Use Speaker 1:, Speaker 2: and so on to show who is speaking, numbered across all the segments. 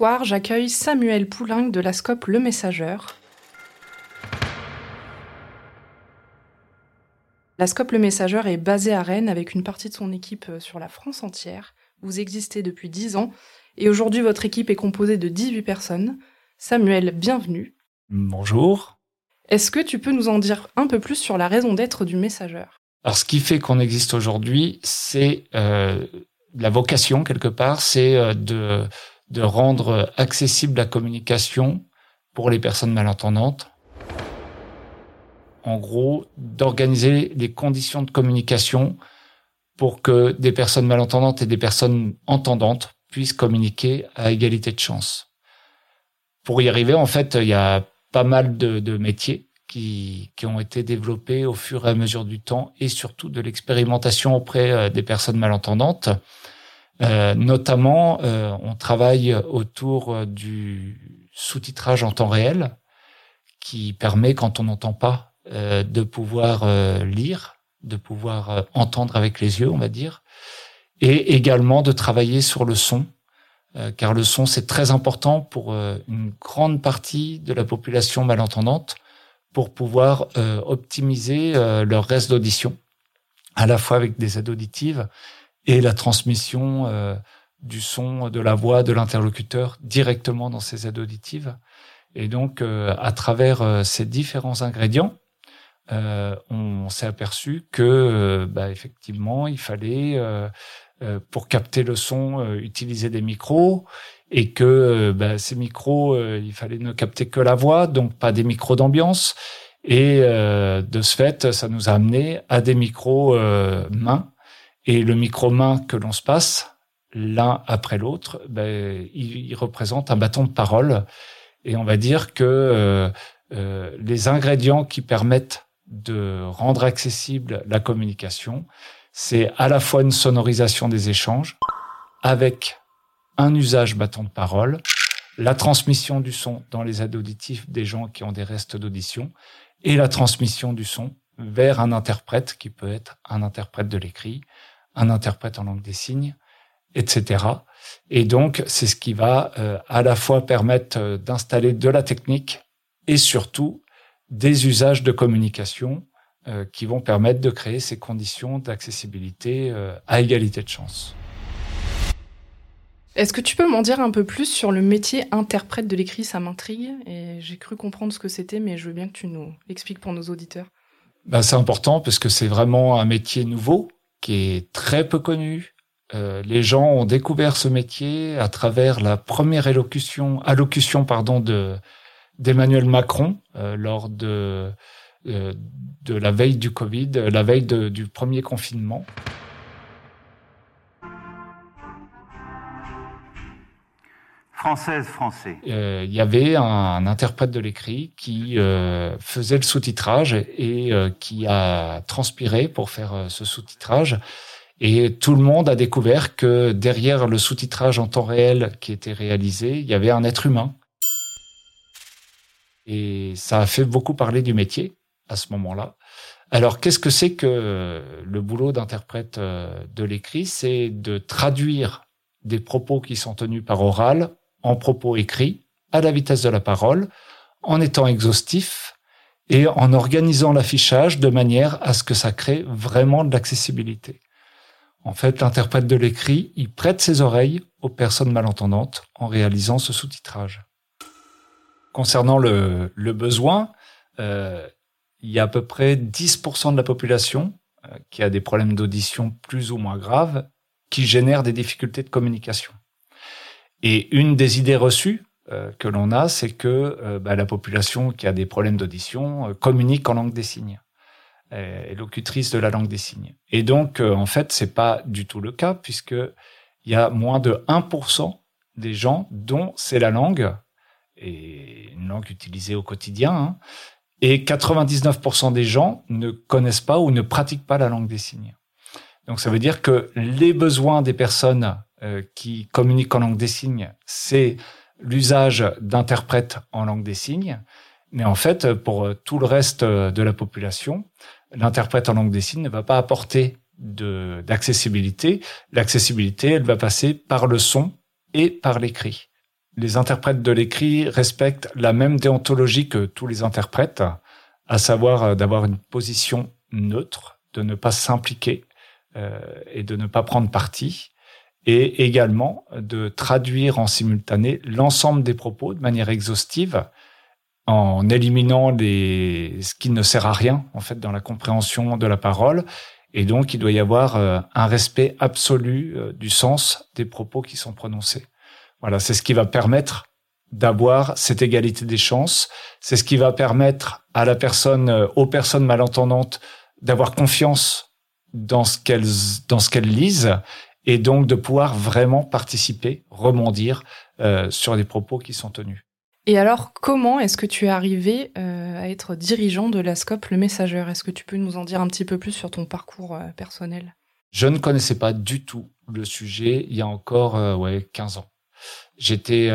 Speaker 1: Soir, j'accueille Samuel Pouling de la Scope Le Messageur. La Scope Le Messageur est basée à Rennes avec une partie de son équipe euh, sur la France entière. Vous existez depuis 10 ans et aujourd'hui votre équipe est composée de 18 personnes. Samuel, bienvenue.
Speaker 2: Bonjour.
Speaker 1: Est-ce que tu peux nous en dire un peu plus sur la raison d'être du Messageur?
Speaker 2: Alors ce qui fait qu'on existe aujourd'hui, c'est euh, la vocation quelque part, c'est euh, de, de rendre accessible la communication pour les personnes malentendantes en gros, d'organiser les conditions de communication pour que des personnes malentendantes et des personnes entendantes puissent communiquer à égalité de chance. Pour y arriver, en fait, il y a pas mal de, métiers qui, qui, ont été développés au fur et à mesure du temps et surtout de l'expérimentation auprès euh, des personnes malentendantes. Euh, notamment, euh, on travaille autour du sous-titrage en temps réel qui permet, quand on n'entend pas euh, de pouvoir euh, lire, de pouvoir euh, entendre avec les yeux, on va dire, et également de travailler sur le son, car le son c'est très important pour une grande partie de la population malentendante pour pouvoir optimiser leur reste d'audition, à la fois avec des aides auditives et la transmission du son, de la voix de l'interlocuteur directement dans ces aides auditives. Et donc, à travers ces différents ingrédients, euh, on s'est aperçu que, euh, bah, effectivement, il fallait, euh, pour capter le son, utiliser des micros et que bah, ces micros, il fallait ne capter que la voix, donc pas des micros d'ambiance. Et de ce fait, ça nous a amené à des micros mains. Et le micro main que l'on se passe, l'un après l'autre, ben, il, représente un bâton de parole. Et on va dire que les ingrédients qui permettent de rendre accessible la communication, c'est à la fois une sonorisation des échanges avec un usage bâton de parole, la transmission du son dans les aides auditives des gens qui ont des restes d'audition et la transmission du son vers un interprète qui peut être un interprète de l'écrit, un interprète en langue des signes, etc. Et donc, c'est ce qui va euh, à la fois permettre euh, d'installer de la technique et surtout des usages de communication euh, qui vont permettre de créer ces conditions d'accessibilité euh, à égalité de chance.
Speaker 1: Est-ce que tu peux m'en dire un peu plus sur le métier interprète de l'écrit? Ça m'intrigue et j'ai cru comprendre ce que c'était, mais je veux bien que tu nous expliques pour nos auditeurs.
Speaker 2: Ben, c'est important parce que c'est vraiment un métier nouveau qui est très peu connu. Euh, les gens ont découvert ce métier à travers la première allocution, allocution pardon, de, d'Emmanuel Macron euh, lors euh, de la veille du Covid, la veille du premier confinement.
Speaker 3: Française, français.
Speaker 2: Euh, il y avait un, interprète de l'écrit qui faisait le sous-titrage et qui a transpiré pour faire ce sous-titrage. Et tout le monde a découvert que derrière le sous-titrage en temps réel qui était réalisé, il y avait un être humain et ça a fait beaucoup parler du métier à ce moment-là. Alors, qu'est-ce que c'est que le boulot d'interprète euh, de l'écrit? C'est de traduire des propos qui sont tenus par oral en propos écrits à la vitesse de la parole, en étant exhaustif et en organisant l'affichage de manière à ce que ça crée vraiment de l'accessibilité. En fait, l'interprète de l'écrit, il prête ses oreilles aux personnes malentendantes en réalisant ce sous-titrage. Concernant le, le besoin, euh, il y a à peu près 10% de la population euh, qui a des problèmes d'audition plus ou moins graves, qui génèrent des difficultés de communication. Et une des idées reçues euh, que l'on a, c'est que euh, bah, la population qui a des problèmes d'audition communique en langue des signes, est locutrice de la langue des signes. Et donc, en fait, c'est pas du tout le cas, puisque il y a moins de 1% des gens dont c'est la langue et une langue utilisée au quotidien. Hein. et 99% des gens ne connaissent pas ou ne pratiquent pas la langue des signes. Donc ça veut dire que les besoins des personnes euh, qui communiquent en langue des signes, c'est l'usage d'interprètes en langue des signes. Mais en fait, pour tout le reste de la population, l'interprète en langue des signes ne va pas apporter d'accessibilité. L'accessibilité, elle va passer par le son et par l'écrit. les interprètes de l'écrit respectent la même déontologie que tous les interprètes, à savoir euh, d'avoir une position neutre, de ne pas s'impliquer euh, et de ne pas prendre parti, et également de traduire en simultané l'ensemble des propos de manière exhaustive en éliminant les, ce qui ne sert à rien en fait dans la compréhension de la parole. Et donc, il doit y avoir euh, un respect absolu euh, du sens des propos qui sont prononcés. Voilà, c'est ce qui va permettre d'avoir cette égalité des chances. C'est ce qui va permettre à la personne, euh, aux personnes malentendantes, d'avoir confiance dans ce qu'elles, dans ce qu'elles lisent, et donc de pouvoir vraiment participer, rebondir euh, sur les propos qui sont tenus.
Speaker 1: Et alors, comment est-ce que tu es arrivé euh, à être dirigeant de la SCOP Le Messageur Est-ce que tu peux nous en dire un petit peu plus sur ton parcours euh, personnel?
Speaker 2: Je ne connaissais pas du tout le sujet il y a encore ouais, 15 ans. J'étais,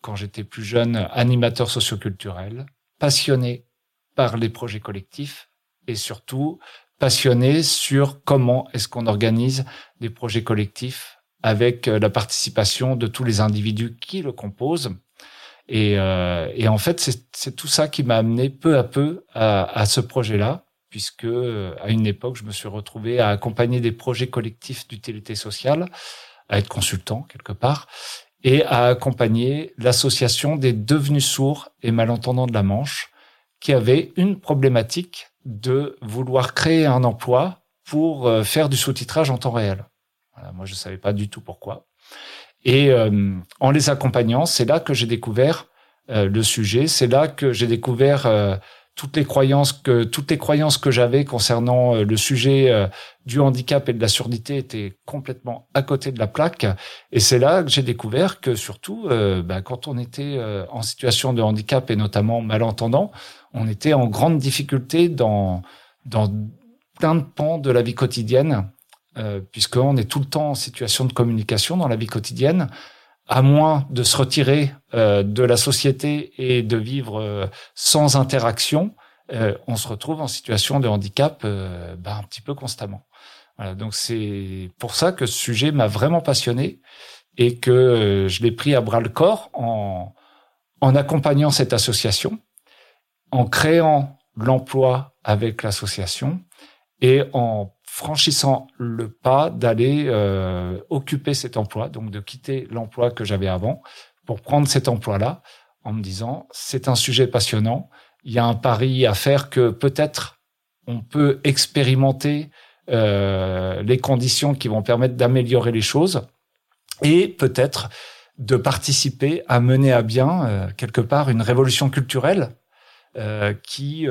Speaker 2: quand j'étais plus jeune, animateur socioculturel, passionné par les projets collectifs et surtout passionné sur comment est-ce qu'on organise des projets collectifs avec euh, la participation de tous les individus qui le composent. Et, euh, et en fait, c'est tout ça qui m'a amené peu à peu à, à ce projet-là, puisque euh, à une époque, je me suis retrouvé à accompagner des projets collectifs d'utilité sociale, à être consultant quelque part, et à accompagner l'association des devenus sourds et malentendants de la Manche, qui avait une problématique de vouloir créer un emploi pour euh, faire du sous-titrage en temps réel. Moi, je savais pas du tout pourquoi. Et euh, en les accompagnant, c'est là que j'ai découvert euh, le sujet. C'est là que j'ai découvert euh, toutes les croyances que toutes les croyances que j'avais concernant euh, le sujet euh, du handicap et de la surdité étaient complètement à côté de la plaque. Et c'est là que j'ai découvert que surtout, euh, bah, quand on était en situation de handicap et notamment malentendant, on était en grande difficulté dans dans plein de pans de la vie quotidienne euh, puisqu'on est tout le temps en situation de communication dans la vie quotidienne, à moins de se retirer euh, de la société et de vivre euh, sans interaction, euh, on se retrouve en situation de handicap euh, ben, un petit peu constamment. Voilà, donc c'est pour ça que ce sujet m'a vraiment passionné et que euh, je l'ai pris à bras le corps en, en accompagnant cette association, en créant l'emploi avec l'association et en franchissant le pas d'aller euh, occuper cet emploi, donc de quitter l'emploi que j'avais avant pour prendre cet emploi-là en me disant c'est un sujet passionnant, il y a un pari à faire que peut-être on peut expérimenter euh, les conditions qui vont permettre d'améliorer les choses et peut-être de participer à mener à bien euh, quelque part une révolution culturelle qui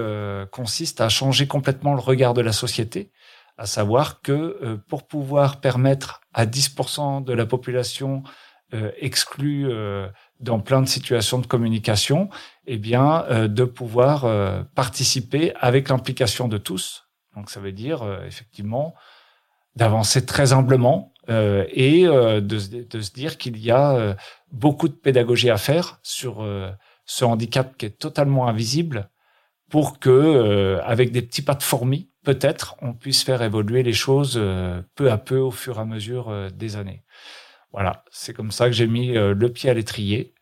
Speaker 2: consiste à changer complètement le regard de la société à savoir que euh, pour pouvoir permettre à 10% de la population euh, exclue euh, dans plein de situations de communication, eh bien, euh, de pouvoir euh, participer avec l'implication de tous. Donc, ça veut dire euh, effectivement d'avancer très humblement euh, et de, de, se dire qu'il y a beaucoup de pédagogie à faire sur ce handicap qui est totalement invisible pour que, avec des petits pas de fourmi, peut-être on puisse faire évoluer les choses euh, peu à peu au fur et à mesure euh, des années. Voilà, c'est comme ça que j'ai mis euh, le pied à l'étrier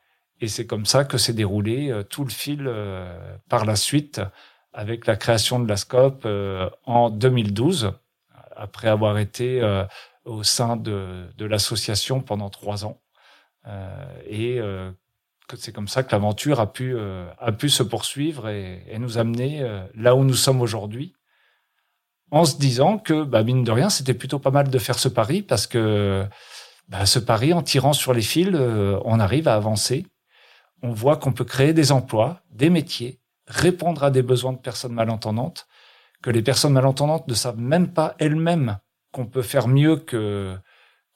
Speaker 2: et c'est comme ça que s'est déroulé tout le fil par la suite avec la création de la SCOP en 2012, après avoir été au sein de, l'association pendant trois ans. et c'est comme ça que l'aventure a pu a pu se poursuivre et nous amener là où nous sommes aujourd'hui en se disant que, bah, mine de rien, c'était plutôt pas mal de faire ce pari parce que bah, ce pari, en tirant sur les fils, euh, on arrive à avancer. On voit qu'on peut créer des emplois, des métiers, répondre à des besoins de personnes malentendantes, que les personnes malentendantes ne savent même pas elles-mêmes qu'on peut faire mieux que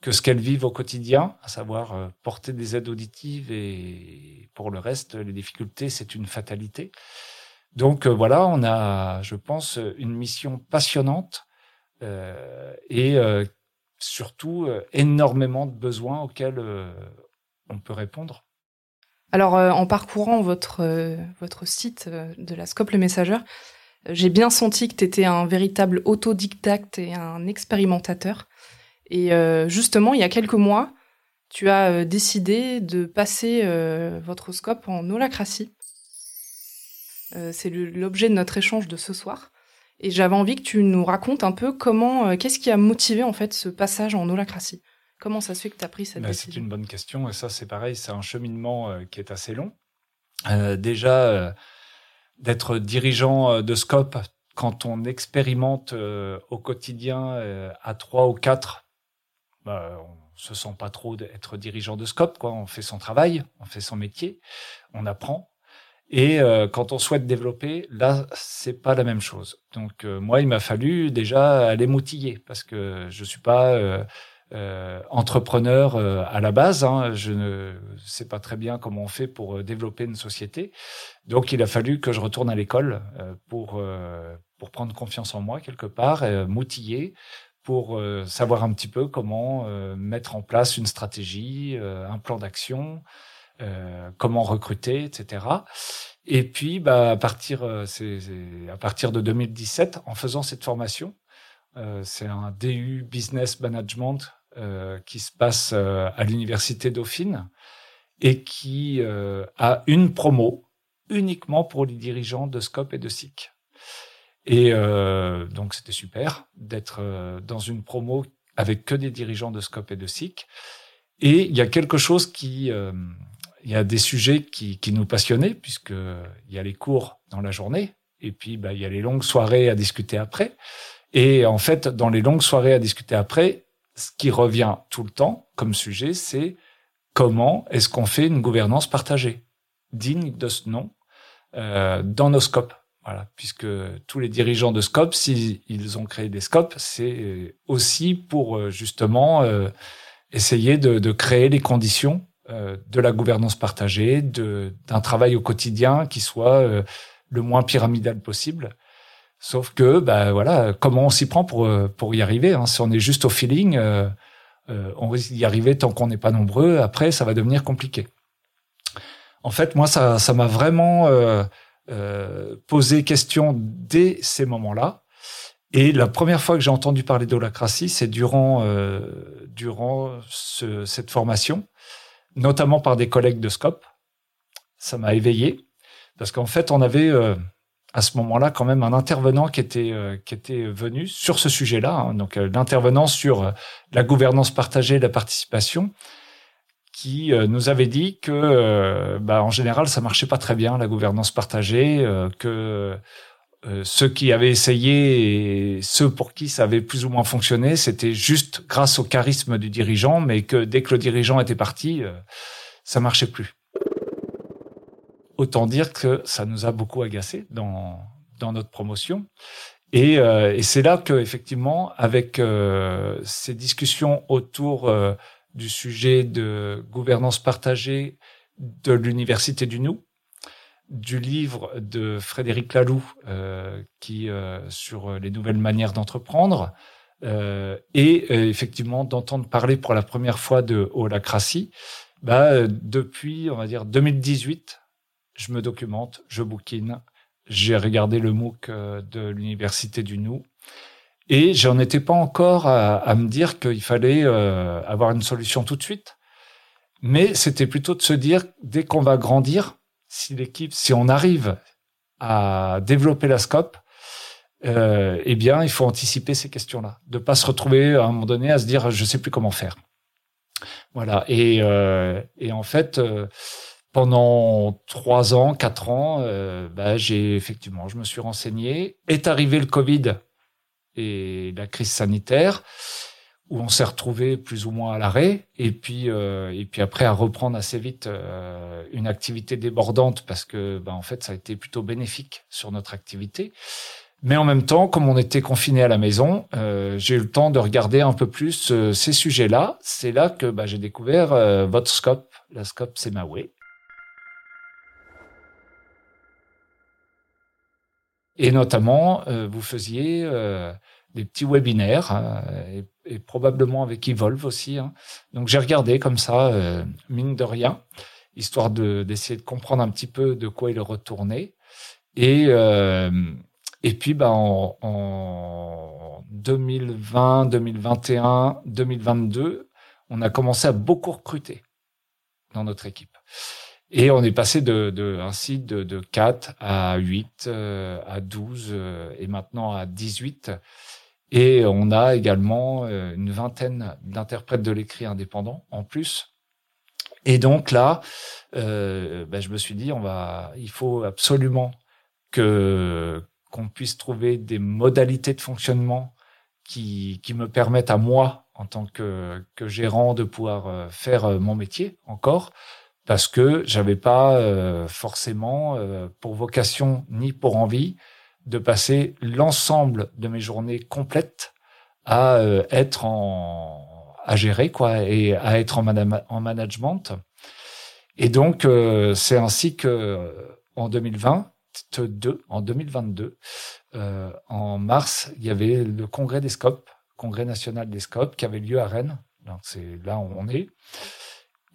Speaker 2: que ce qu'elles vivent au quotidien, à savoir euh, porter des aides auditives et pour le reste, les difficultés, c'est une fatalité. Donc euh, voilà, on a, je pense, une mission passionnante euh, et euh, surtout euh, énormément de besoins auxquels euh, on peut répondre.
Speaker 1: Alors, en parcourant votre, votre site de la Scope Le Messageur, j'ai bien senti que tu étais un véritable autodidacte et un expérimentateur. Et justement, il y a quelques mois, tu as décidé de passer votre scope en holacratie. C'est l'objet de notre échange de ce soir. Et j'avais envie que tu nous racontes un peu comment, qu'est-ce qui a motivé en fait ce passage en holacratie? Comment ça se fait que tu as pris cette bah, décision?
Speaker 2: C'est une bonne question. Et ça, c'est pareil, c'est un cheminement qui est assez long. déjà, d'être dirigeant de Scope, quand on expérimente au quotidien à trois ou quatre, bah, on se sent pas trop d'être dirigeant de Scope. Quoi. On fait son travail, on fait son métier, on apprend. Et quand on souhaite développer, là, c'est pas la même chose. Donc moi, il m'a fallu déjà aller m'outiller parce que je suis pas euh, entrepreneur euh, à la base. Hein. Je ne sais pas très bien comment on fait pour euh, développer une société. Donc, il a fallu que je retourne à l'école pour pour prendre confiance en moi quelque part, m'outiller pour savoir un petit peu comment mettre en place une stratégie, un plan d'action, comment recruter, etc. Et puis, bah, à partir, c'est à partir de 2017, en faisant cette formation, c'est un DU Business Management euh, qui se passe euh, à l'université Dauphine et qui euh, a une promo uniquement pour les dirigeants de Scope et de SIC. Et donc c'était super d'être dans une promo avec que des dirigeants de Scope et de SIC. Et il y a quelque chose qui, il y a des sujets qui, qui nous passionnaient puisque il y a les cours dans la journée et puis bah, il y a les longues soirées à discuter après. Et en fait, dans les longues soirées à discuter après, ce qui revient tout le temps comme sujet, c'est comment est-ce qu'on fait une gouvernance partagée, digne de ce nom, euh, dans nos scopes. Voilà, puisque tous les dirigeants de scopes, s'ils ont créé des scopes, c'est aussi pour euh, justement euh, essayer de, de, créer les conditions euh, de la gouvernance partagée, d'un travail au quotidien qui soit euh, le moins pyramidal possible Sauf que, bah voilà, comment on s'y prend pour euh, pour y arriver hein? Si on est juste au feeling, euh, euh, on risque d'y arriver tant qu'on n'est pas nombreux. Après, ça va devenir compliqué. En fait, moi, ça ça m'a vraiment euh, posé question dès ces moments-là. Et la première fois que j'ai entendu parler d'holacratie, c'est durant durant ce, cette formation, notamment par des collègues de Scope. Ça m'a éveillé parce qu'en fait, on avait à ce moment-là quand même un intervenant qui était euh, qui était venu sur ce sujet-là, hein, donc euh, l'intervenant sur euh, la gouvernance partagée, la participation, qui nous avait dit que bah, en général ça marchait pas très bien la gouvernance partagée, que ceux qui avaient essayé et ceux pour qui ça avait plus ou moins fonctionné, c'était juste grâce au charisme du dirigeant, mais que dès que le dirigeant était parti, ça marchait plus. Autant dire que ça nous a beaucoup agacé dans, dans notre promotion. Et, euh, et c'est là que effectivement, avec euh, ces discussions autour euh, du sujet de gouvernance partagée de l'université du Nou, du livre de Frédéric Laloux qui sur les nouvelles manières d'entreprendre, et effectivement d'entendre parler pour la première fois de holacratie, bah, depuis on va dire 2018 je me documente, je bouquine. J'ai regardé le MOOC euh, de l'université du Nou. Et j'en étais pas encore à, me dire qu'il fallait euh, avoir une solution tout de suite. Mais c'était plutôt de se dire, dès qu'on va grandir, si l'équipe, si on arrive à développer la scope, euh, eh bien, il faut anticiper ces questions-là, de pas se retrouver à un moment donné à se dire, je sais plus comment faire. Voilà. Et, euh, et en fait, euh, pendant trois ans, quatre ans, euh, bah, j'ai effectivement, je me suis renseigné. Est arrivé le Covid et la crise sanitaire, où on s'est retrouvé plus ou moins à l'arrêt, et puis euh, et puis après à reprendre assez vite euh, une activité débordante parce que bah, en fait ça a été plutôt bénéfique sur notre activité. Mais en même temps, comme on était confiné à la maison, j'ai eu le temps de regarder un peu plus ces sujets-là. C'est là que bah, j'ai découvert votre scope. La scope, c'est Maui. Et notamment, euh, vous faisiez euh, des petits webinaires, euh, et, probablement avec Evolve aussi. Hein. Donc j'ai regardé comme ça, mine de rien, histoire de d'essayer de comprendre un petit peu de quoi il retournait. Et et puis bah en, en 2020, 2021, 2022, on a commencé à beaucoup recruter dans notre équipe. Et on est passé de, de site de, de 4 à 8, euh, à 12 euh, et maintenant à 18. Et on a également euh, une vingtaine d'interprètes de l'écrit indépendants en plus. Et donc là, euh, ben je me suis dit, on va, il faut absolument que qu'on puisse trouver des modalités de fonctionnement qui, qui me permettent à moi, en tant que, que gérant, de pouvoir faire mon métier encore, parce que j'avais pas euh, forcément euh, pour vocation ni pour envie de passer l'ensemble de mes journées complètes à euh, être en à gérer quoi et à être en, en management. Et donc c'est ainsi que en 2022, en 2022, en mars, il y avait le congrès des scopes, congrès national des scopes, qui avait lieu à Rennes. Donc c'est là où on est.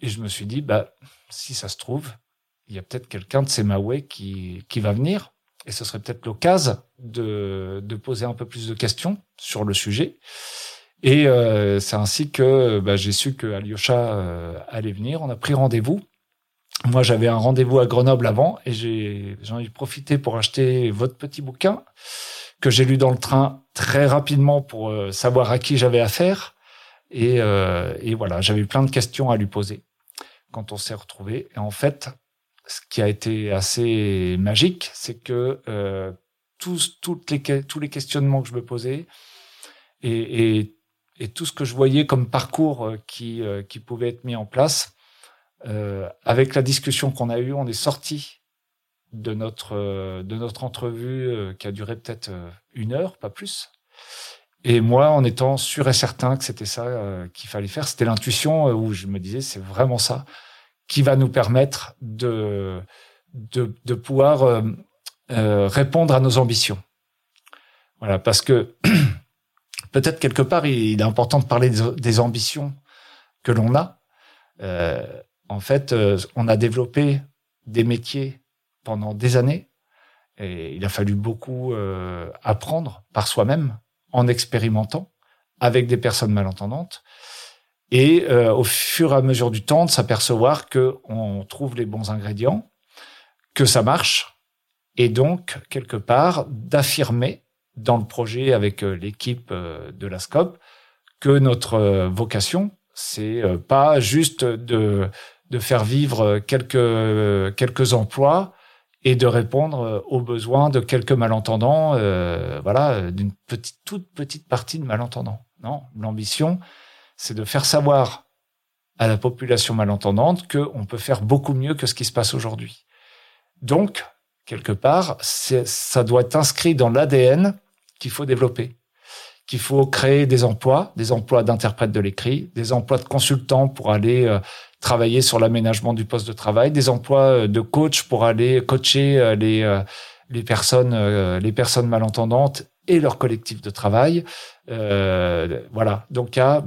Speaker 2: Et je me suis dit, bah, si ça se trouve, il y a peut-être quelqu'un de Semaway qui, qui va venir. Et ce serait peut-être l'occasion de, de poser un peu plus de questions sur le sujet. Et euh, c'est ainsi que bah, j'ai su que Alyosha euh, allait venir. On a pris rendez-vous. Moi, j'avais un rendez-vous à Grenoble avant et j'ai, j'en ai profité pour acheter votre petit bouquin que j'ai lu dans le train très rapidement pour euh, savoir à qui j'avais affaire. Et, euh, et voilà, j'avais plein de questions à lui poser quand on s'est retrouvés. Et en fait, ce qui a été assez magique, c'est que euh, tous, toutes les, tous les questionnements que je me posais et, et, et tout ce que je voyais comme parcours euh, qui, euh, qui pouvait être mis en place, euh, avec la discussion qu'on a eue, on est sorti de notre, euh, de notre entrevue qui a duré peut-être une heure, pas plus. Et moi, en étant sûr et certain que c'était ça qu'il fallait faire, c'était l'intuition où je me disais, c'est vraiment ça qui va nous permettre de, de, pouvoir euh, euh, répondre à nos ambitions. Voilà, parce que peut-être quelque part, il est important de parler des, ambitions que l'on a. Euh, en fait, on a développé des métiers pendant des années et il a fallu beaucoup apprendre par soi-même en expérimentant avec des personnes malentendantes et euh, au fur et à mesure du temps de s'apercevoir que on trouve les bons ingrédients, que ça marche, et donc quelque part d'affirmer dans le projet avec euh, l'équipe euh, de la SCOP que notre vocation c'est pas juste de faire vivre quelques quelques emplois et de répondre aux besoins de quelques malentendants, voilà, d'une toute petite partie de malentendants. Non, l'ambition, c'est de faire savoir à la population malentendante qu'on peut faire beaucoup mieux que ce qui se passe aujourd'hui. Donc, quelque part, ça doit être inscrit dans l'ADN qu'il faut développer, qu'il faut créer des emplois, des emplois d'interprètes de l'écrit, des emplois de consultants pour aller euh, travailler sur l'aménagement du poste de travail, des emplois euh, de coach pour aller coacher euh, les, personnes, les personnes malentendantes et leur collectif de travail. voilà. Donc, il y a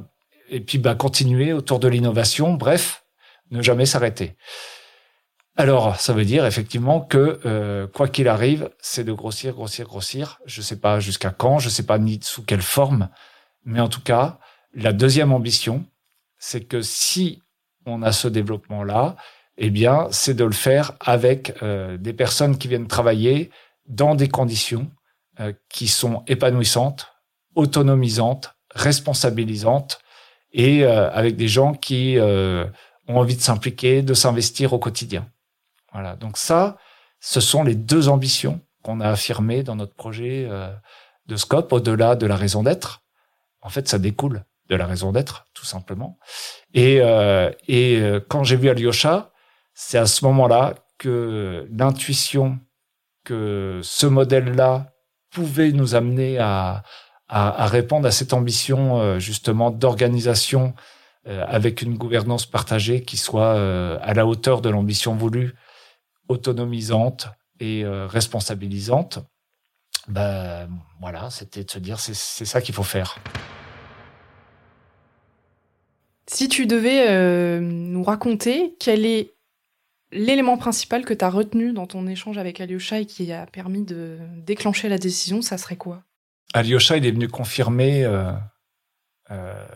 Speaker 2: et puis bah, continuer autour de l'innovation, bref, ne jamais s'arrêter. Alors, ça veut dire effectivement que euh, quoi qu'il arrive, c'est de grossir, grossir, grossir. Je sais pas jusqu'à quand, je sais pas ni sous quelle forme, mais en tout cas, la deuxième ambition, c'est que si on a ce développement-là, eh bien, c'est de le faire avec euh, des personnes qui viennent travailler dans des conditions euh, qui sont épanouissantes, autonomisantes, responsabilisantes, et euh, avec des gens qui euh, ont envie de s'impliquer, de s'investir au quotidien. Voilà. Donc ça, ce sont les deux ambitions qu'on a affirmées dans notre projet euh, de Scope, au-delà de la raison d'être. En fait, ça découle de la raison d'être, tout simplement. Et, euh, et quand j'ai vu Alyosha, c'est à ce moment-là que l'intuition que ce modèle-là pouvait nous amener à, à, à, répondre à cette ambition euh, justement d'organisation euh, avec une gouvernance partagée qui soit euh, à la hauteur de l'ambition voulue, autonomisante et responsabilisante. Ben voilà, c'était de se dire c'est ça qu'il faut faire.
Speaker 1: Si tu devais euh, nous raconter quel est l'élément principal que tu as retenu dans ton échange avec Alyosha et qui a permis de déclencher la décision, ça serait quoi?
Speaker 2: Alyosha, il est venu confirmer euh, euh,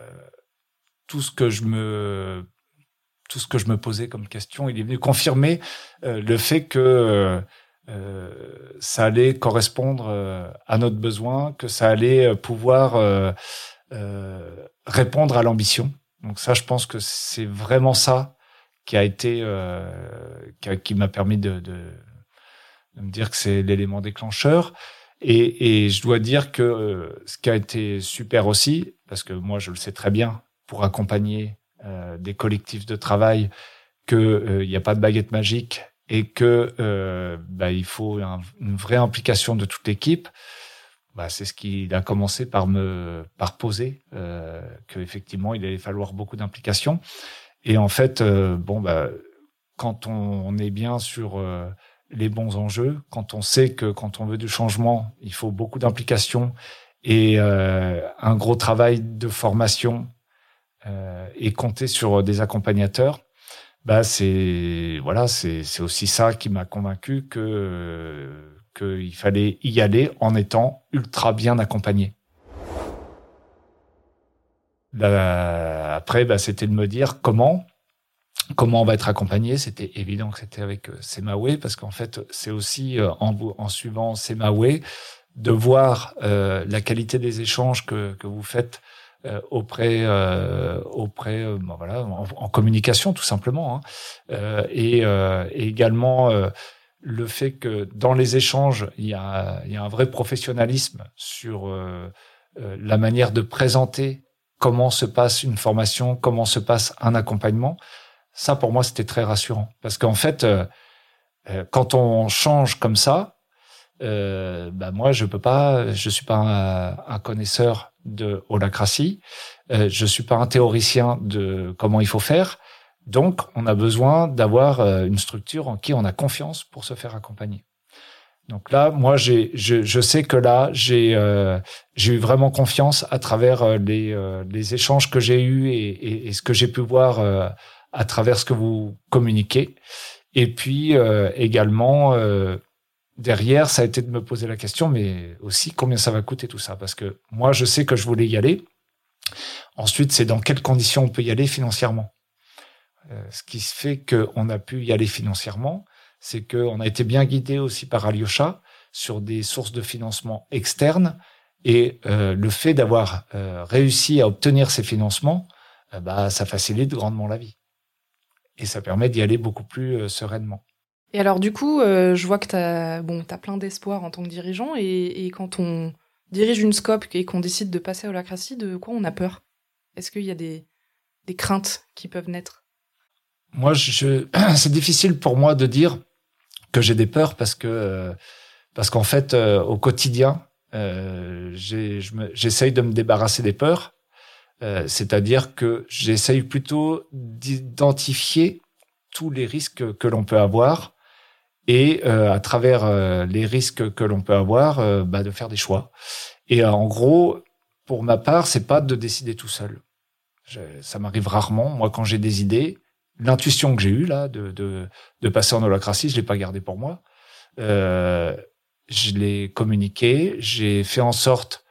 Speaker 2: tout ce que je me tout ce que je me posais comme question, il est venu confirmer euh, le fait que euh, ça allait correspondre à notre besoin, que ça allait pouvoir répondre à l'ambition. Donc ça, je pense que c'est vraiment ça qui a été qui m'a permis de, de, de me dire que c'est l'élément déclencheur. Et, et, je dois dire que euh, ce qui a été super aussi, parce que moi je le sais très bien, pour accompagner euh, des collectifs de travail, qu'il euh, n'y a pas de baguette magique et que euh, bah, il faut une vraie implication de toute l'équipe. Bah, c'est ce qu'il a commencé par me par poser euh, qu'effectivement il allait falloir beaucoup d'implication. Et en fait, bon bah quand on, on, est bien sur les bons enjeux, quand on sait que quand on veut du changement, il faut beaucoup d'implication et euh, un gros travail de formation euh, et compter sur des accompagnateurs, bah c'est voilà, c'est c'est aussi ça qui m'a convaincu que qu'il fallait y aller en étant ultra bien accompagné. après, bah, c'était de me dire comment Comment on va être accompagné C'était évident que c'était avec euh, Semawe parce qu'en fait, c'est aussi euh, en, en suivant Semawe de voir euh, la qualité des échanges que, que vous faites euh, auprès euh, auprès ben voilà en, communication tout simplement hein. et, et, également le fait que dans les échanges il y a il y a un vrai professionnalisme sur la manière de présenter comment se passe une formation comment se passe un accompagnement ça, pour moi, c'était très rassurant. Parce qu'en fait, euh, euh, quand on change comme ça, euh, bah moi, je peux pas, je suis pas un, connaisseur de holacratie, euh, je suis pas un théoricien de comment il faut faire. Donc, on a besoin d'avoir euh, une structure en qui on a confiance pour se faire accompagner. Donc là, moi, j'ai, je, je, sais que là, j'ai, euh, j'ai eu vraiment confiance à travers les, les échanges que j'ai eus et, et, et, ce que j'ai pu voir à travers ce que vous communiquez. Et puis euh, également, euh, derrière, ça a été de me poser la question, mais aussi combien ça va coûter tout ça? Parce que moi, je sais que je voulais y aller. Ensuite, c'est dans quelles conditions on peut y aller financièrement. Euh, ce qui fait qu'on a pu y aller financièrement, c'est qu'on a été bien guidé aussi par Alyosha sur des sources de financement externes. Et euh, le fait d'avoir euh, réussi à obtenir ces financements, bah, ça facilite grandement la vie et ça permet d'y aller beaucoup plus euh, sereinement.
Speaker 1: Et alors du coup, euh, je vois que tu as, bon, as plein d'espoir en tant que dirigeant, et, et, quand on dirige une scope et qu'on décide de passer à l'holacratie, de quoi on a peur? Est-ce qu'il y a des, des craintes qui peuvent naître?
Speaker 2: Moi, je, c'est difficile pour moi de dire que j'ai des peurs parce que euh, parce qu'en fait, au quotidien, j'essaye de me débarrasser des peurs euh, c'est-à-dire que j'essaye plutôt d'identifier tous les risques que l'on peut avoir et euh, à travers euh, les risques que l'on peut avoir, bah, de faire des choix. Et en gros, pour ma part, c'est pas de décider tout seul. Ça m'arrive rarement. Moi, quand j'ai des idées, l'intuition que j'ai eue là de, de, de, passer en holacratie, je l'ai pas gardée pour moi. Je l'ai communiqué. J'ai fait en sorte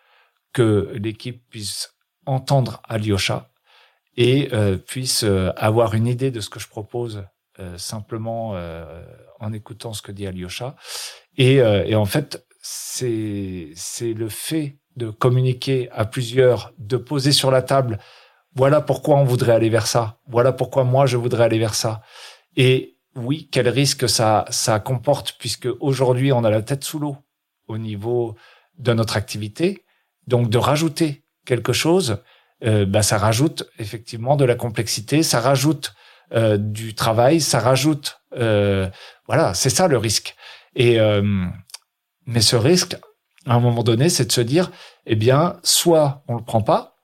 Speaker 2: que l'équipe puisse entendre Alyosha et euh, puisse euh, avoir une idée de ce que je propose euh, simplement en écoutant ce que dit Alyosha. Et, en fait, c'est c'est le fait de communiquer à plusieurs, de poser sur la table. Voilà pourquoi on voudrait aller vers ça. Voilà pourquoi moi je voudrais aller vers ça. Et oui, quel risque ça ça comporte puisque aujourd'hui on a la tête sous l'eau au niveau de notre activité. Donc de rajouter quelque chose, euh, bah, ça rajoute effectivement de la complexité, ça rajoute euh, du travail, ça rajoute, euh, voilà, c'est ça le risque. Et euh, mais ce risque, à un moment donné, c'est de se dire, eh bien, soit on le prend pas,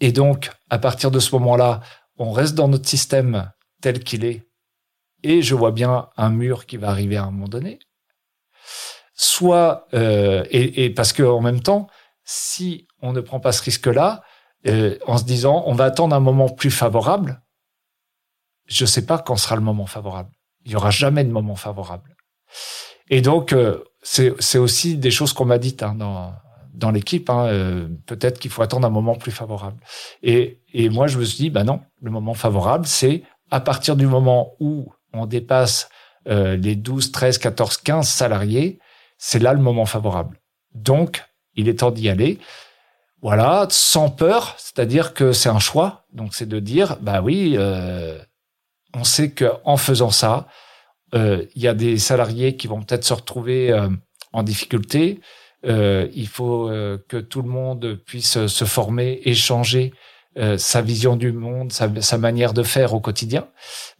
Speaker 2: et donc à partir de ce moment-là, on reste dans notre système tel qu'il est, et je vois bien un mur qui va arriver à un moment donné. Soit euh, et, et parce que en même temps, si on ne prend pas ce risque-là, euh, en se disant on va attendre un moment plus favorable, je ne sais pas quand sera le moment favorable. Il y aura jamais de moment favorable. Et donc euh, c'est aussi des choses qu'on m'a dites hein, dans dans l'équipe. Hein, euh, peut-être qu'il faut attendre un moment plus favorable. Et, et moi, je me suis dit, bah non, le moment favorable, c'est à partir du moment où on dépasse euh, les 12, 13, 14, 15 salariés, c'est là le moment favorable. Donc, il est temps d'y aller. Voilà, sans peur, c'est-à-dire que c'est un choix. Donc, c'est de dire, bah oui, euh, on sait que en faisant ça, euh, il y a des salariés qui vont peut-être se retrouver euh, en difficulté. Euh, il faut que tout le monde puisse se former, échanger sa vision du monde, sa, manière de faire au quotidien,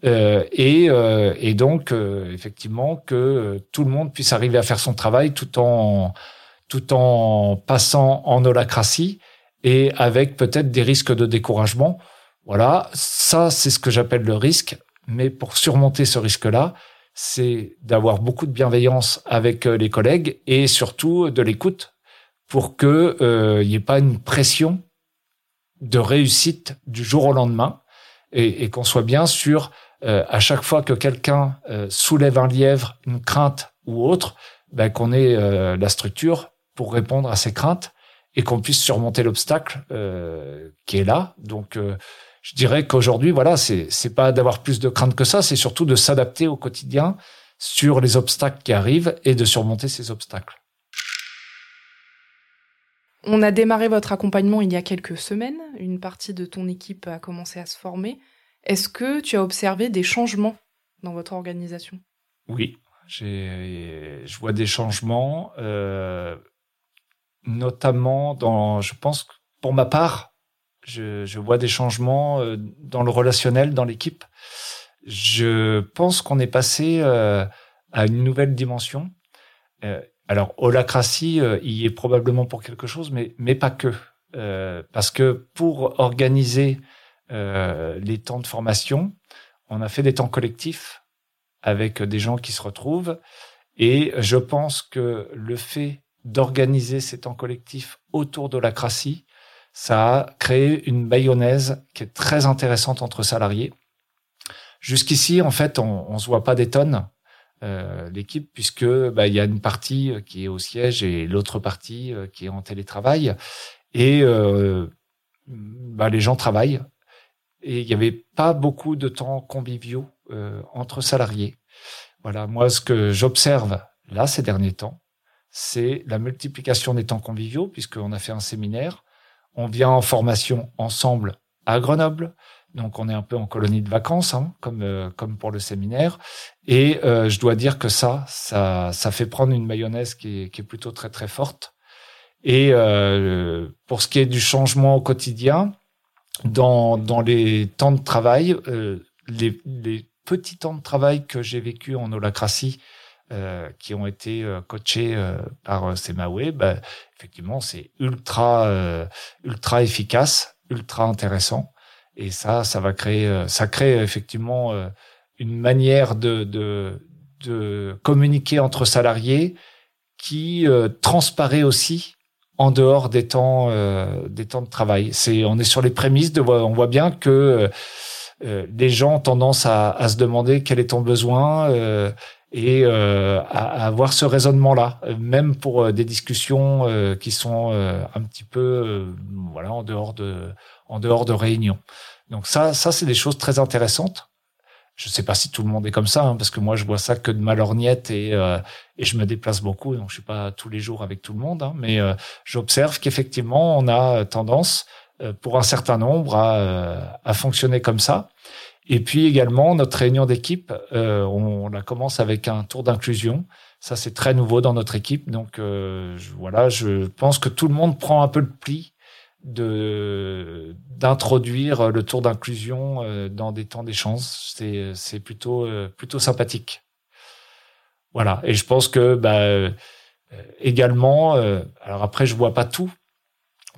Speaker 2: et, et, donc effectivement que tout le monde puisse arriver à faire son travail tout en tout en passant en holacratie et avec peut-être des risques de découragement. Voilà, ça c'est ce que j'appelle le risque. Mais pour surmonter ce risque-là, c'est d'avoir beaucoup de bienveillance avec euh, les collègues et surtout de l'écoute pour que euh, il n'y ait pas une pression de réussite du jour au lendemain et, qu'on soit bien sûr euh, à chaque fois que quelqu'un soulève un lièvre, une crainte ou autre, ben, qu'on ait la structure pour répondre à ces craintes et qu'on puisse surmonter l'obstacle qui est là. Donc je dirais qu'aujourd'hui, voilà, c'est c'est pas d'avoir plus de crainte que ça, c'est surtout de s'adapter au quotidien sur les obstacles qui arrivent et de surmonter ces obstacles.
Speaker 1: On a démarré votre accompagnement il y a quelques semaines. Une partie de ton équipe a commencé à se former. Est-ce que tu as observé des changements dans votre organisation?
Speaker 2: Oui, je vois des changements, euh, notamment dans, je pense, pour ma part, je, je, vois des changements euh, dans le relationnel, dans l'équipe. Je pense qu'on est passé euh, à une nouvelle dimension. Euh, alors, holacratie il y est probablement pour quelque chose, mais, mais pas que. parce que pour organiser les temps de formation, on a fait des temps collectifs avec des gens qui se retrouvent. Et je pense que le fait d'organiser ces temps collectifs autour de l'holacratie ça a créé une mayonnaise qui est très intéressante entre salariés. Jusqu'ici, en fait, on, on se voit pas des tonnes euh, l'équipe puisque bah, il y a une partie euh, qui est au siège et l'autre partie euh, qui est en télétravail et euh, bah, les gens travaillent et il n'y avait pas beaucoup de temps conviviaux euh, entre salariés. Voilà, moi ce que j'observe là ces derniers temps, c'est la multiplication des temps conviviaux puisqu'on a fait un séminaire on vient en formation ensemble à Grenoble. Donc on est un peu en colonie de vacances, hein, comme euh, comme pour le séminaire. Et euh, je dois dire que ça, ça, ça fait prendre une mayonnaise qui est, qui est plutôt très très forte. Et euh, pour ce qui est du changement au quotidien, dans dans les temps de travail, les, les petits temps de travail que j'ai vécu en holacratie, euh, qui ont été euh, coachés euh, par Semawe, bah, effectivement, c'est ultra, ultra efficace, ultra intéressant. Et ça, ça va créer, ça crée effectivement une manière de, de, de communiquer entre salariés qui transparaît aussi en dehors des temps des temps de travail. C'est on est sur les prémices de on voit bien que les gens ont tendance à, à, se demander quel est ton besoin et euh, à, avoir ce raisonnement-là, même pour euh, des discussions euh, qui sont un petit peu voilà en dehors de en dehors de réunions. Donc ça, ça c'est des choses très intéressantes. Je sais pas si tout le monde est comme ça, hein, parce que moi je vois ça que de ma lorgnette et et je me déplace beaucoup, donc je suis pas tous les jours avec tout le monde, hein, mais j'observe qu'effectivement on a tendance pour un certain nombre à, à fonctionner comme ça. Et puis également, notre réunion d'équipe, euh, on, la commence avec un tour d'inclusion. Ça, c'est très nouveau dans notre équipe. Donc euh, voilà, je pense que tout le monde prend un peu le pli de d'introduire le tour d'inclusion euh, dans des temps d'échange. C'est c'est plutôt euh, plutôt sympathique. Voilà. Et je pense que bah, euh, également, alors après, je vois pas tout,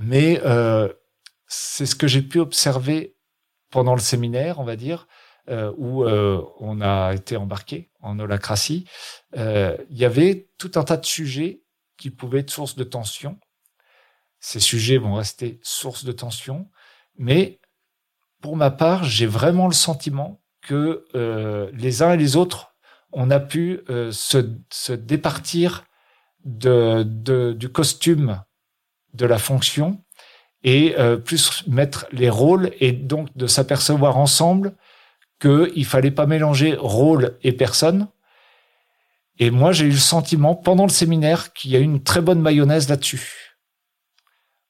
Speaker 2: mais c'est ce que j'ai pu observer pendant le séminaire, on va dire, euh, où euh, on a été embarqué en holacratie, euh, il y avait tout un tas de sujets qui pouvaient être source de tension. Ces sujets vont rester source de tension, mais pour ma part, j'ai vraiment le sentiment que les uns et les autres, on a pu se, départir du costume de la fonction et euh, plus mettre les rôles et donc de s'apercevoir ensemble qu'il fallait pas mélanger rôle et personne. Et moi, j'ai eu le sentiment pendant le séminaire qu'il y a eu une très bonne mayonnaise là-dessus.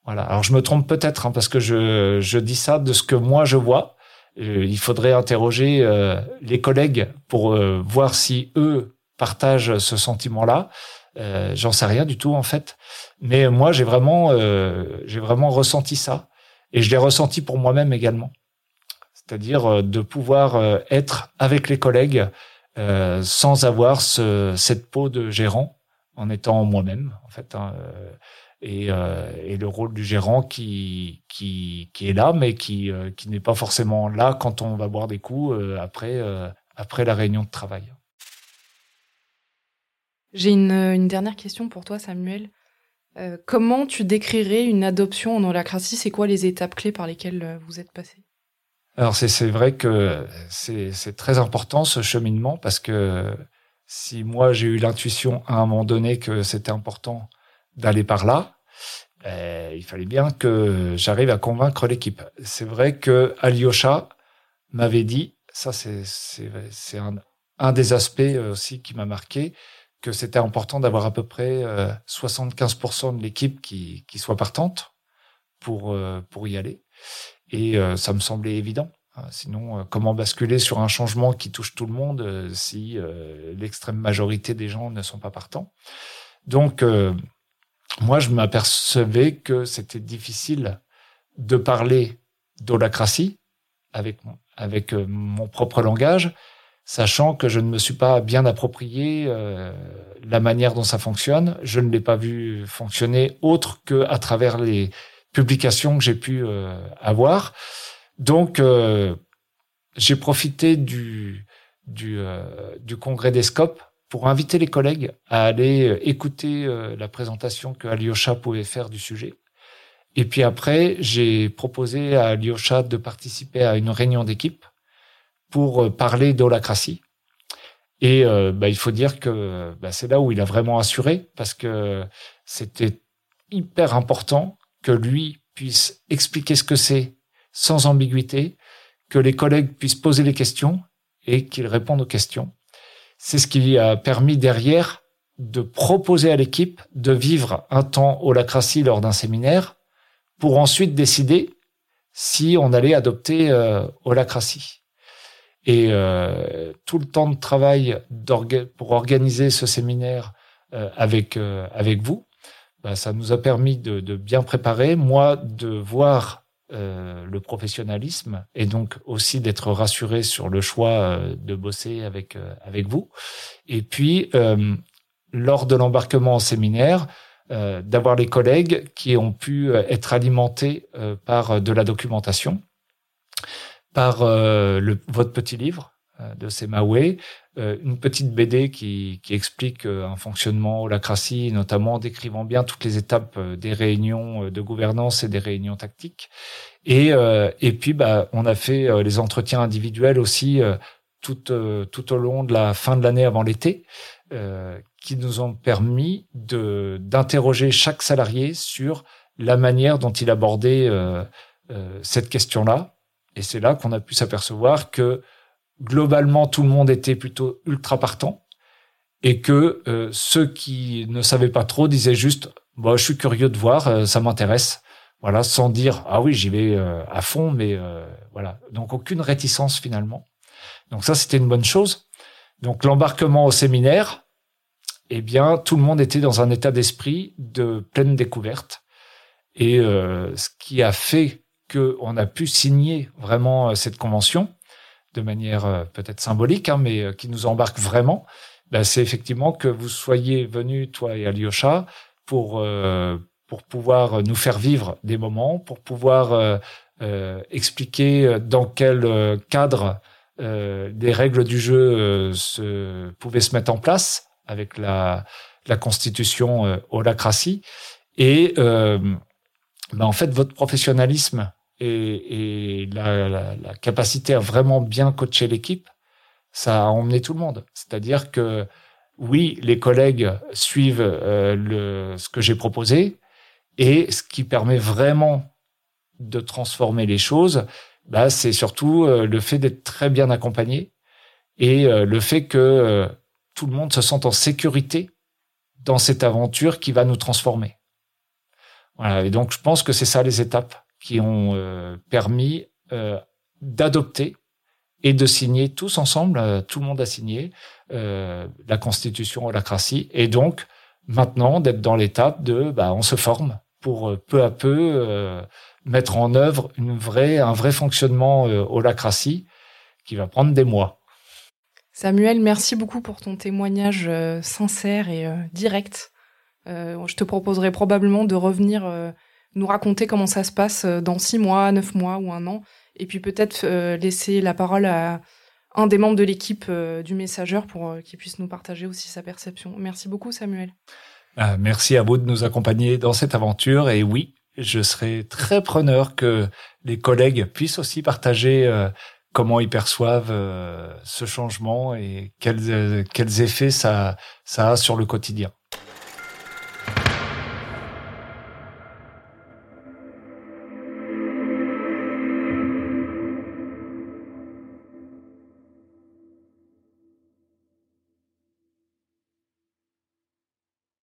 Speaker 2: Voilà. Alors je me trompe peut-être hein, parce que je, je dis ça de ce que moi je vois. Euh, il faudrait interroger euh, les collègues pour voir si eux partagent ce sentiment-là. J'en sais rien du tout en fait, mais moi j'ai vraiment j'ai vraiment ressenti ça et je l'ai ressenti pour moi-même également. C'est-à-dire de pouvoir être avec les collègues sans avoir ce, cette peau de gérant en étant moi-même en fait. Hein, et, euh, et, le rôle du gérant qui, qui, qui est là, mais qui, euh, qui n'est pas forcément là quand on va boire des coups euh, après, euh, après la réunion de travail.
Speaker 1: J'ai une, une, dernière question pour toi, Samuel. comment tu décrirais une adoption en holacratie? C'est quoi les étapes clés par lesquelles vous êtes passé?
Speaker 2: Alors c'est vrai que c'est très important ce cheminement parce que si moi j'ai eu l'intuition à un moment donné que c'était important d'aller par là, euh, il fallait bien que j'arrive à convaincre l'équipe. C'est vrai que Alyosha m'avait dit, ça c'est un, un des aspects euh, aussi qui m'a marqué, c'était important d'avoir à peu près 75% euh, de l'équipe qui, soit partante pour pour y aller. Et ça me semblait évident. Sinon, comment basculer sur un changement qui touche tout le monde si l'extrême majorité des gens ne sont pas partants? Donc, moi, je m'apercevais que c'était difficile de parler d'holacratie avec, avec euh, mon propre langage, sachant que je ne me suis pas bien approprié euh, la manière dont ça fonctionne. Je ne l'ai pas vu fonctionner autre que à travers les publications que j'ai pu euh, avoir. Donc, j'ai profité du, du, du congrès des scopes pour inviter les collègues à aller euh, écouter euh, la présentation que Alyosha pouvait faire du sujet. Et puis après, j'ai proposé à Alyosha de participer à une réunion d'équipe pour euh, parler d'holacratie. Et bah, il faut dire que bah, c'est là où il a vraiment assuré, parce que c'était hyper important que lui puisse expliquer ce que c'est sans ambiguïté, que les collègues puissent poser les questions et qu'ils répondent aux questions c'est ce qui a permis derrière de proposer à l'équipe de vivre un temps holacratie lors d'un séminaire pour ensuite décider si on allait adopter euh, holacratie. Et euh, tout le temps de travail pour organiser ce séminaire euh, avec euh, avec vous, bah, ça nous a permis de, de, bien préparer. Moi, de voir euh, le professionnalisme et donc aussi d'être rassuré sur le choix euh, de bosser avec euh, avec vous. Et puis lors de l'embarquement en séminaire, d'avoir les collègues qui ont pu être alimentés par de la documentation, par le, votre petit livre de Semawe, une petite BD qui, explique un fonctionnement holacratie, notamment décrivant bien toutes les étapes des réunions de gouvernance et des réunions tactiques. Et, puis, bah, on a fait les entretiens individuels aussi tout, au long de la fin de l'année avant l'été, qui nous ont permis d'interroger chaque salarié sur la manière dont il abordait cette question-là. Et c'est là qu'on a pu s'apercevoir que globalement, tout le monde était plutôt ultra partant et que euh, ceux qui ne savaient pas trop disaient juste bah, je suis curieux de voir, euh, ça m'intéresse. Voilà, sans dire ah oui, j'y vais euh, à fond, mais voilà. Donc aucune réticence finalement. Donc ça, c'était une bonne chose. Donc l'embarquement au séminaire, eh bien, tout le monde était dans un état d'esprit de pleine découverte. Et ce qui a fait qu'on a pu signer vraiment cette convention, de manière euh, peut-être symbolique, hein, mais euh, qui nous embarque vraiment, ben, c'est effectivement que vous soyez venus, toi et Alyosha, pour euh, pour pouvoir nous faire vivre des moments, pour pouvoir expliquer dans quel cadre des règles du jeu se pouvaient se mettre en place avec la la constitution holacratie. Et ben, en fait votre professionnalisme et, et la, la, la, capacité à vraiment bien coacher l'équipe, ça a emmené tout le monde. C'est-à-dire que oui, les collègues suivent euh, le, ce que j'ai proposé Et ce qui permet vraiment de transformer les choses, bah, c'est surtout euh, le fait d'être très bien accompagné et euh, le fait que euh, tout le monde se sente en sécurité dans cette aventure qui va nous transformer. Voilà. Et donc, je pense que c'est ça les étapes qui ont permis d'adopter et de signer tous ensemble, tout le monde a signé la Constitution holacratie, et donc maintenant d'être dans l'étape de, bah, on se forme pour peu à peu mettre en œuvre une vraie, un vrai fonctionnement euh, holacratie qui va prendre des mois.
Speaker 1: Samuel, merci beaucoup pour ton témoignage euh, sincère et euh, direct. je te proposerai probablement de revenir nous raconter comment ça se passe dans six mois, neuf mois ou un an, et puis peut-être laisser la parole à un des membres de l'équipe du messageur pour qu'il puisse nous partager aussi sa perception. Merci beaucoup, Samuel.
Speaker 2: merci à vous de nous accompagner dans cette aventure. Et oui, je serais très preneur que les collègues puissent aussi partager euh, comment ils perçoivent euh, ce changement et quels, euh, effets ça a sur le quotidien.